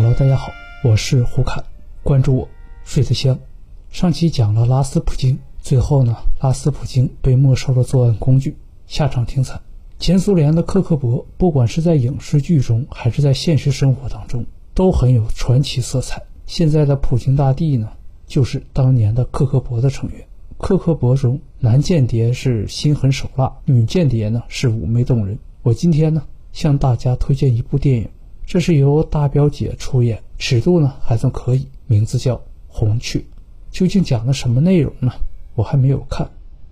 Hello，大家好，我是胡侃，关注我，睡得香。上期讲了拉斯普京，最后呢，拉斯普京被没收了作案工具，下场挺惨。前苏联的克克勃，不管是在影视剧中还是在现实生活当中，都很有传奇色彩。现在的普京大帝呢，就是当年的克克勃的成员。克克勃中，男间谍是心狠手辣，女间谍呢是妩媚动人。我今天呢，向大家推荐一部电影。这是由大表姐出演，尺度呢还算可以，名字叫《红雀》，究竟讲的什么内容呢？我还没有看。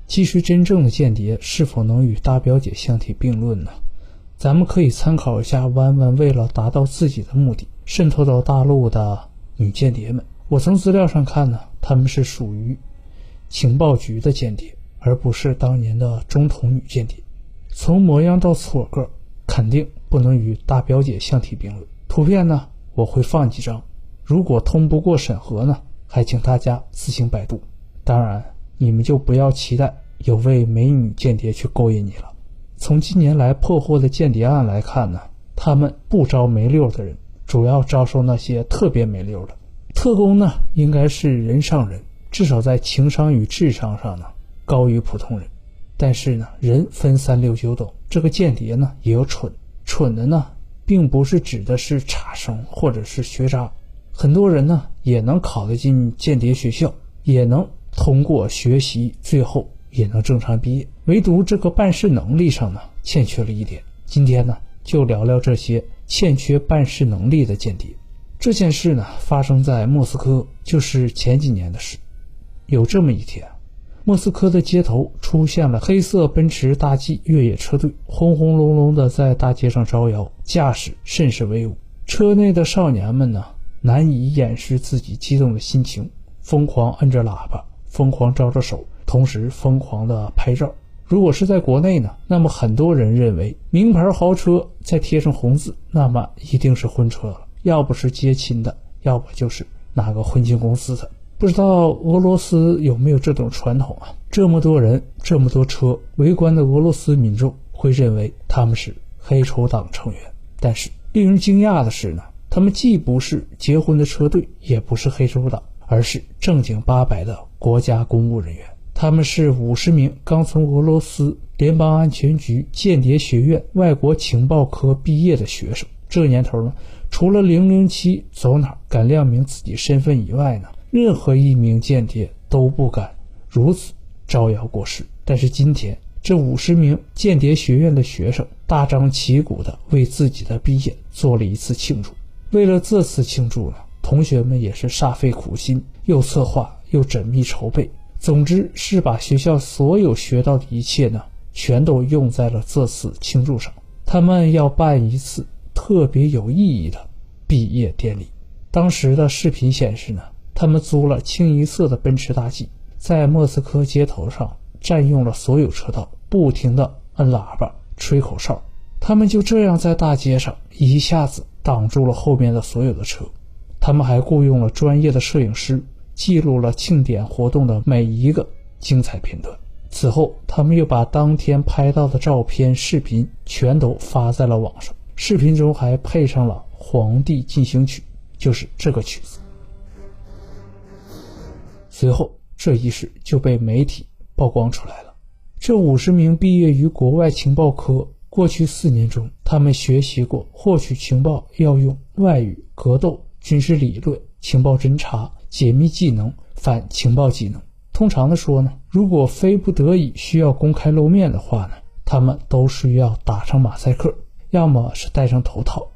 其实真正的间谍是否能与大表姐相提并论呢？咱们可以参考一下弯弯为了达到自己的目的渗透到大陆的女间谍们。我从资料上看呢，他们是属于情报局的间谍，而不是当年的中统女间谍。从模样到撮个。肯定不能与大表姐相提并论。图片呢，我会放几张。如果通不过审核呢，还请大家自行百度。当然，你们就不要期待有位美女间谍去勾引你了。从近年来破获的间谍案来看呢，他们不招没溜的人，主要招收那些特别没溜的。特工呢，应该是人上人，至少在情商与智商上呢，高于普通人。但是呢，人分三六九等，这个间谍呢也有蠢，蠢的呢，并不是指的是差生或者是学渣，很多人呢也能考得进间谍学校，也能通过学习，最后也能正常毕业，唯独这个办事能力上呢欠缺了一点。今天呢就聊聊这些欠缺办事能力的间谍。这件事呢发生在莫斯科，就是前几年的事。有这么一天。莫斯科的街头出现了黑色奔驰大 G 越野车队，轰轰隆隆的在大街上招摇，驾驶甚是威武。车内的少年们呢，难以掩饰自己激动的心情，疯狂摁着喇叭，疯狂招着手，同时疯狂的拍照。如果是在国内呢，那么很多人认为名牌豪车再贴上红字，那么一定是婚车了，要不是接亲的，要不就是哪个婚庆公司的。不知道俄罗斯有没有这种传统啊？这么多人，这么多车，围观的俄罗斯民众会认为他们是黑手党成员。但是令人惊讶的是呢，他们既不是结婚的车队，也不是黑手党，而是正经八百的国家公务人员。他们是五十名刚从俄罗斯联邦安全局间谍学院外国情报科毕业的学生。这年头呢，除了零零七走哪敢亮明自己身份以外呢？任何一名间谍都不敢如此招摇过市，但是今天这五十名间谍学院的学生大张旗鼓地为自己的毕业做了一次庆祝。为了这次庆祝呢，同学们也是煞费苦心，又策划又缜密筹备，总之是把学校所有学到的一切呢，全都用在了这次庆祝上。他们要办一次特别有意义的毕业典礼。当时的视频显示呢。他们租了清一色的奔驰大 G，在莫斯科街头上占用了所有车道，不停地摁喇叭、吹口哨。他们就这样在大街上一下子挡住了后面的所有的车。他们还雇佣了专业的摄影师，记录了庆典活动的每一个精彩片段。此后，他们又把当天拍到的照片、视频全都发在了网上。视频中还配上了《皇帝进行曲》，就是这个曲子。随后，这一事就被媒体曝光出来了。这五十名毕业于国外情报科，过去四年中，他们学习过获取情报要用外语、格斗、军事理论、情报侦查、解密技能、反情报技能。通常的说呢，如果非不得已需要公开露面的话呢，他们都需要打上马赛克，要么是戴上头套。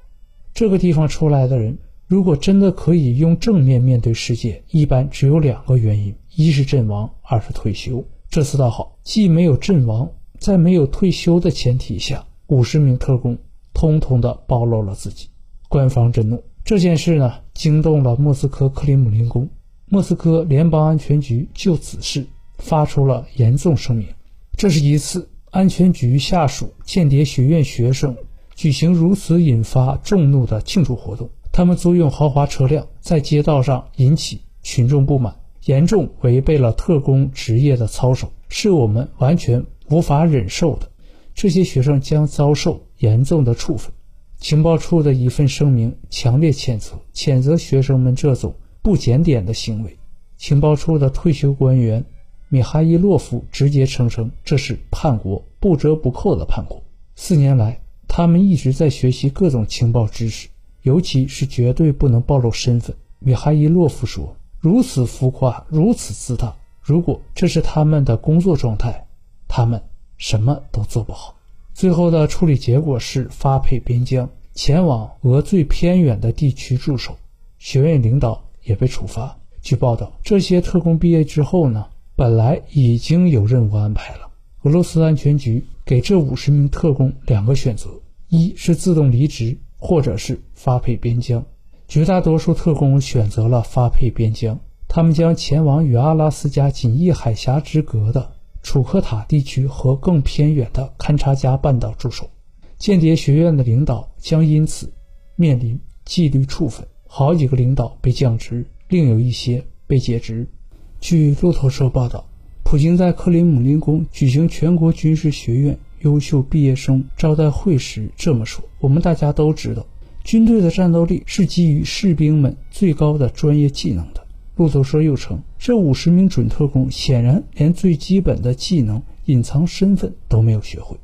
这个地方出来的人。如果真的可以用正面面对世界，一般只有两个原因：一是阵亡，二是退休。这次倒好，既没有阵亡，在没有退休的前提下，五十名特工通通的暴露了自己，官方震怒。这件事呢，惊动了莫斯科克里姆林宫，莫斯科联邦安全局就此事发出了严重声明。这是一次安全局下属间谍学院学生举行如此引发众怒的庆祝活动。他们租用豪华车辆在街道上引起群众不满，严重违背了特工职业的操守，是我们完全无法忍受的。这些学生将遭受严重的处分。情报处的一份声明强烈谴责谴责学生们这种不检点的行为。情报处的退休官员米哈伊洛夫直接声称这是叛国，不折不扣的叛国。四年来，他们一直在学习各种情报知识，尤其是绝对不能暴露身份。米哈伊洛夫说：“如此浮夸，如此自大。如果这是他们的工作状态，他们什么都做不好。”最后的处理结果是发配边疆，前往俄最偏远的地区驻守。学院领导也被处罚。据报道，这些特工毕业之后呢，本来已经有任务安排了。俄罗斯安全局给这五十名特工两个选择：一是自动离职，或者是发配边疆。绝大多数特工选择了发配边疆，他们将前往与阿拉斯加仅一海峡之隔的楚科塔地区和更偏远的堪察加半岛驻守。间谍学院的领导将因此面临纪律处分，好几个领导被降职，另有一些被解职。据路透社报道，普京在克里姆林宫举行全国军事学院优秀毕业生招待会时这么说：“我们大家都知道。”军队的战斗力是基于士兵们最高的专业技能的。路透社又称，这五十名准特工显然连最基本的技能隐藏身份都没有学会。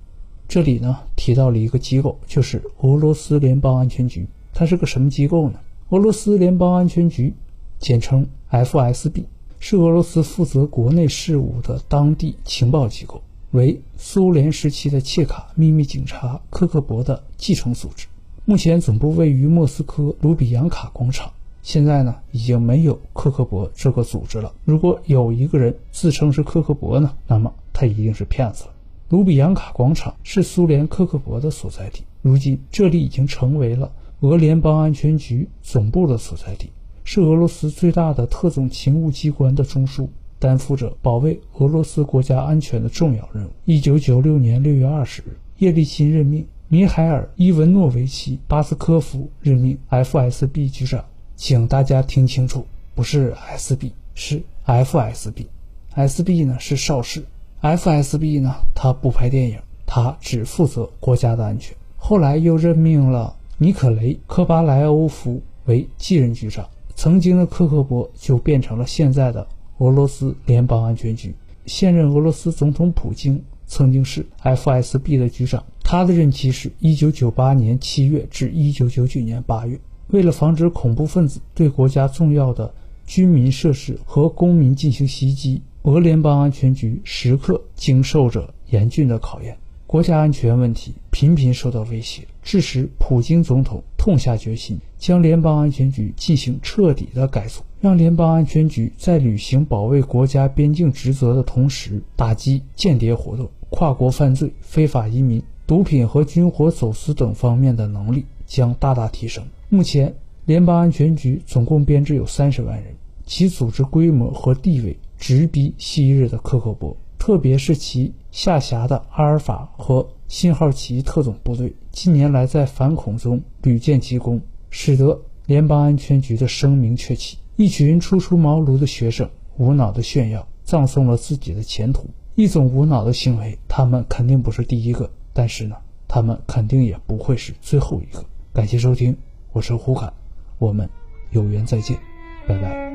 这里呢提到了一个机构，就是俄罗斯联邦安全局。它是个什么机构呢？俄罗斯联邦安全局，简称 FSB，是俄罗斯负责国内事务的当地情报机构，为苏联时期的切卡秘密警察科克勃的继承组织。目前总部位于莫斯科卢比扬卡广场。现在呢，已经没有科克勃这个组织了。如果有一个人自称是科克勃呢，那么他一定是骗子了。卢比扬卡广场是苏联科克勃的所在地，如今这里已经成为了俄联邦安全局总部的所在地，是俄罗斯最大的特种勤务机关的中枢，担负着保卫俄罗斯国家安全的重要任务。一九九六年六月二十日，叶利钦任命。米海尔·伊文诺维奇·巴斯科夫任命 FSB 局长，请大家听清楚，不是 SB，是 FSB。SB 呢是邵氏，FSB 呢他不拍电影，他只负责国家的安全。后来又任命了尼可雷·科巴莱欧夫为继任局长，曾经的科克勃就变成了现在的俄罗斯联邦安全局。现任俄罗斯总统普京曾经是 FSB 的局长。他的任期是1998年7月至1999年8月。为了防止恐怖分子对国家重要的军民设施和公民进行袭击，俄联邦安全局时刻经受着严峻的考验，国家安全问题频频受到威胁，致使普京总统痛下决心，将联邦安全局进行彻底的改组，让联邦安全局在履行保卫国家边境职责的同时，打击间谍活动、跨国犯罪、非法移民。毒品和军火走私等方面的能力将大大提升。目前，联邦安全局总共编制有三十万人，其组织规模和地位直逼昔日的克格勃，特别是其下辖的阿尔法和信号旗特种部队，近年来在反恐中屡建奇功，使得联邦安全局的声名鹊起。一群初出茅庐的学生无脑的炫耀，葬送了自己的前途。一种无脑的行为，他们肯定不是第一个。但是呢，他们肯定也不会是最后一个。感谢收听，我是胡侃，我们有缘再见，拜拜。